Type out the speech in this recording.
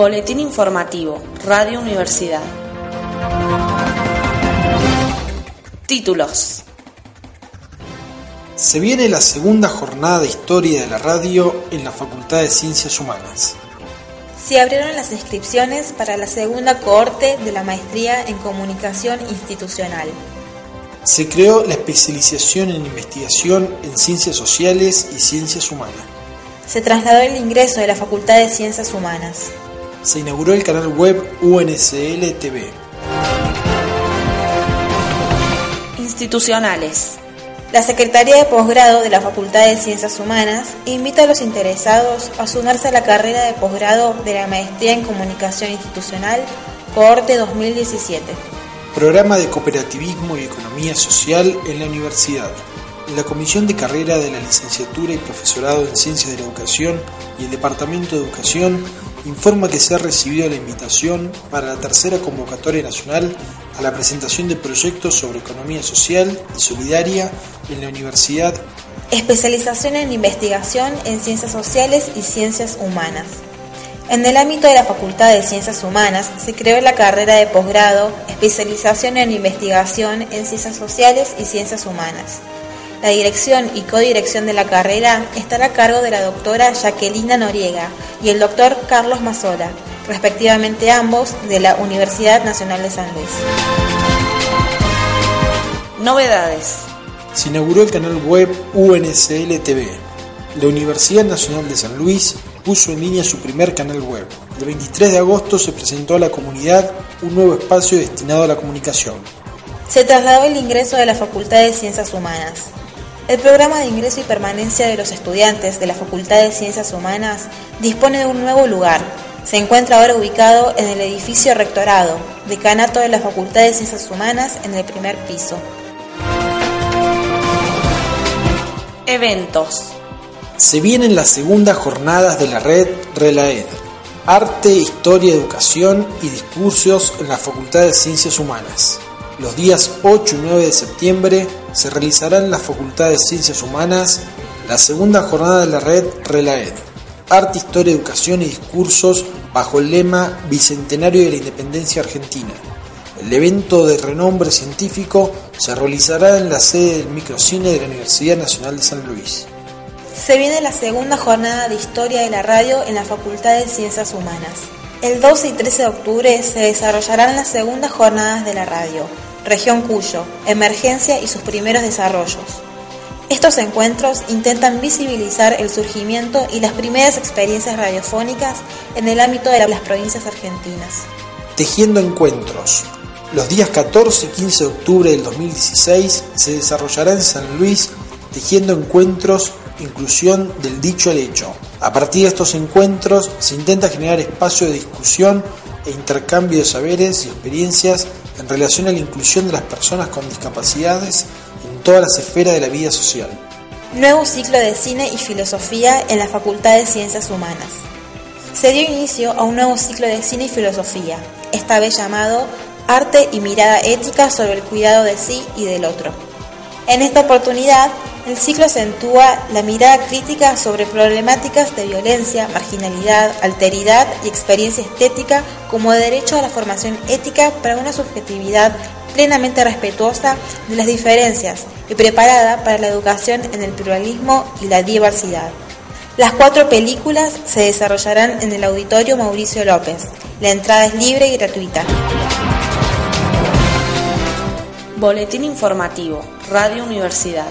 Boletín informativo, Radio Universidad. Títulos. Se viene la segunda jornada de historia de la radio en la Facultad de Ciencias Humanas. Se abrieron las inscripciones para la segunda cohorte de la maestría en comunicación institucional. Se creó la especialización en investigación en ciencias sociales y ciencias humanas. Se trasladó el ingreso de la Facultad de Ciencias Humanas se inauguró el canal web UNSL TV. Institucionales. La Secretaría de Posgrado de la Facultad de Ciencias Humanas invita a los interesados a sumarse a la carrera de posgrado de la Maestría en Comunicación Institucional, cohorte 2017. Programa de Cooperativismo y Economía Social en la Universidad. La Comisión de Carrera de la Licenciatura y Profesorado en Ciencias de la Educación y el Departamento de Educación informa que se ha recibido la invitación para la tercera convocatoria nacional a la presentación de proyectos sobre economía social y solidaria en la universidad. Especialización en investigación en ciencias sociales y ciencias humanas. En el ámbito de la Facultad de Ciencias Humanas se creó la carrera de posgrado Especialización en Investigación en Ciencias Sociales y Ciencias Humanas la dirección y codirección de la carrera estará a cargo de la doctora Jacquelina Noriega y el doctor Carlos Mazola, respectivamente ambos de la Universidad Nacional de San Luis. Novedades. Se inauguró el canal web UNSL TV. La Universidad Nacional de San Luis puso en línea su primer canal web. El 23 de agosto se presentó a la comunidad un nuevo espacio destinado a la comunicación. Se trasladó el ingreso de la Facultad de Ciencias Humanas. El programa de ingreso y permanencia de los estudiantes de la Facultad de Ciencias Humanas dispone de un nuevo lugar. Se encuentra ahora ubicado en el edificio Rectorado, decanato de la Facultad de Ciencias Humanas en el primer piso. Eventos. Se vienen las segundas jornadas de la red RELAED, Arte, Historia, Educación y Discursos en la Facultad de Ciencias Humanas. Los días 8 y 9 de septiembre se realizará en la Facultad de Ciencias Humanas la segunda jornada de la red RELAED, Arte, Historia, Educación y Discursos bajo el lema Bicentenario de la Independencia Argentina. El evento de renombre científico se realizará en la sede del microcine de la Universidad Nacional de San Luis. Se viene la segunda jornada de Historia de la Radio en la Facultad de Ciencias Humanas. El 12 y 13 de octubre se desarrollarán las segundas jornadas de la radio, Región Cuyo, Emergencia y sus primeros desarrollos. Estos encuentros intentan visibilizar el surgimiento y las primeras experiencias radiofónicas en el ámbito de las provincias argentinas. Tejiendo encuentros. Los días 14 y 15 de octubre del 2016 se desarrollará en San Luis Tejiendo Encuentros, Inclusión del Dicho al Hecho. A partir de estos encuentros se intenta generar espacio de discusión e intercambio de saberes y experiencias en relación a la inclusión de las personas con discapacidades en todas las esferas de la vida social. Nuevo ciclo de cine y filosofía en la Facultad de Ciencias Humanas. Se dio inicio a un nuevo ciclo de cine y filosofía, esta vez llamado Arte y mirada ética sobre el cuidado de sí y del otro. En esta oportunidad el ciclo acentúa la mirada crítica sobre problemáticas de violencia, marginalidad, alteridad y experiencia estética como derecho a la formación ética para una subjetividad plenamente respetuosa de las diferencias y preparada para la educación en el pluralismo y la diversidad. Las cuatro películas se desarrollarán en el Auditorio Mauricio López. La entrada es libre y gratuita. Boletín informativo, Radio Universidad.